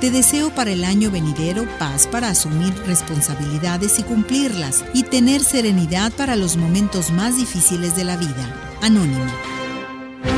Te deseo para el año venidero paz para asumir responsabilidades y cumplirlas y tener serenidad para los momentos más difíciles de la vida. Anónimo.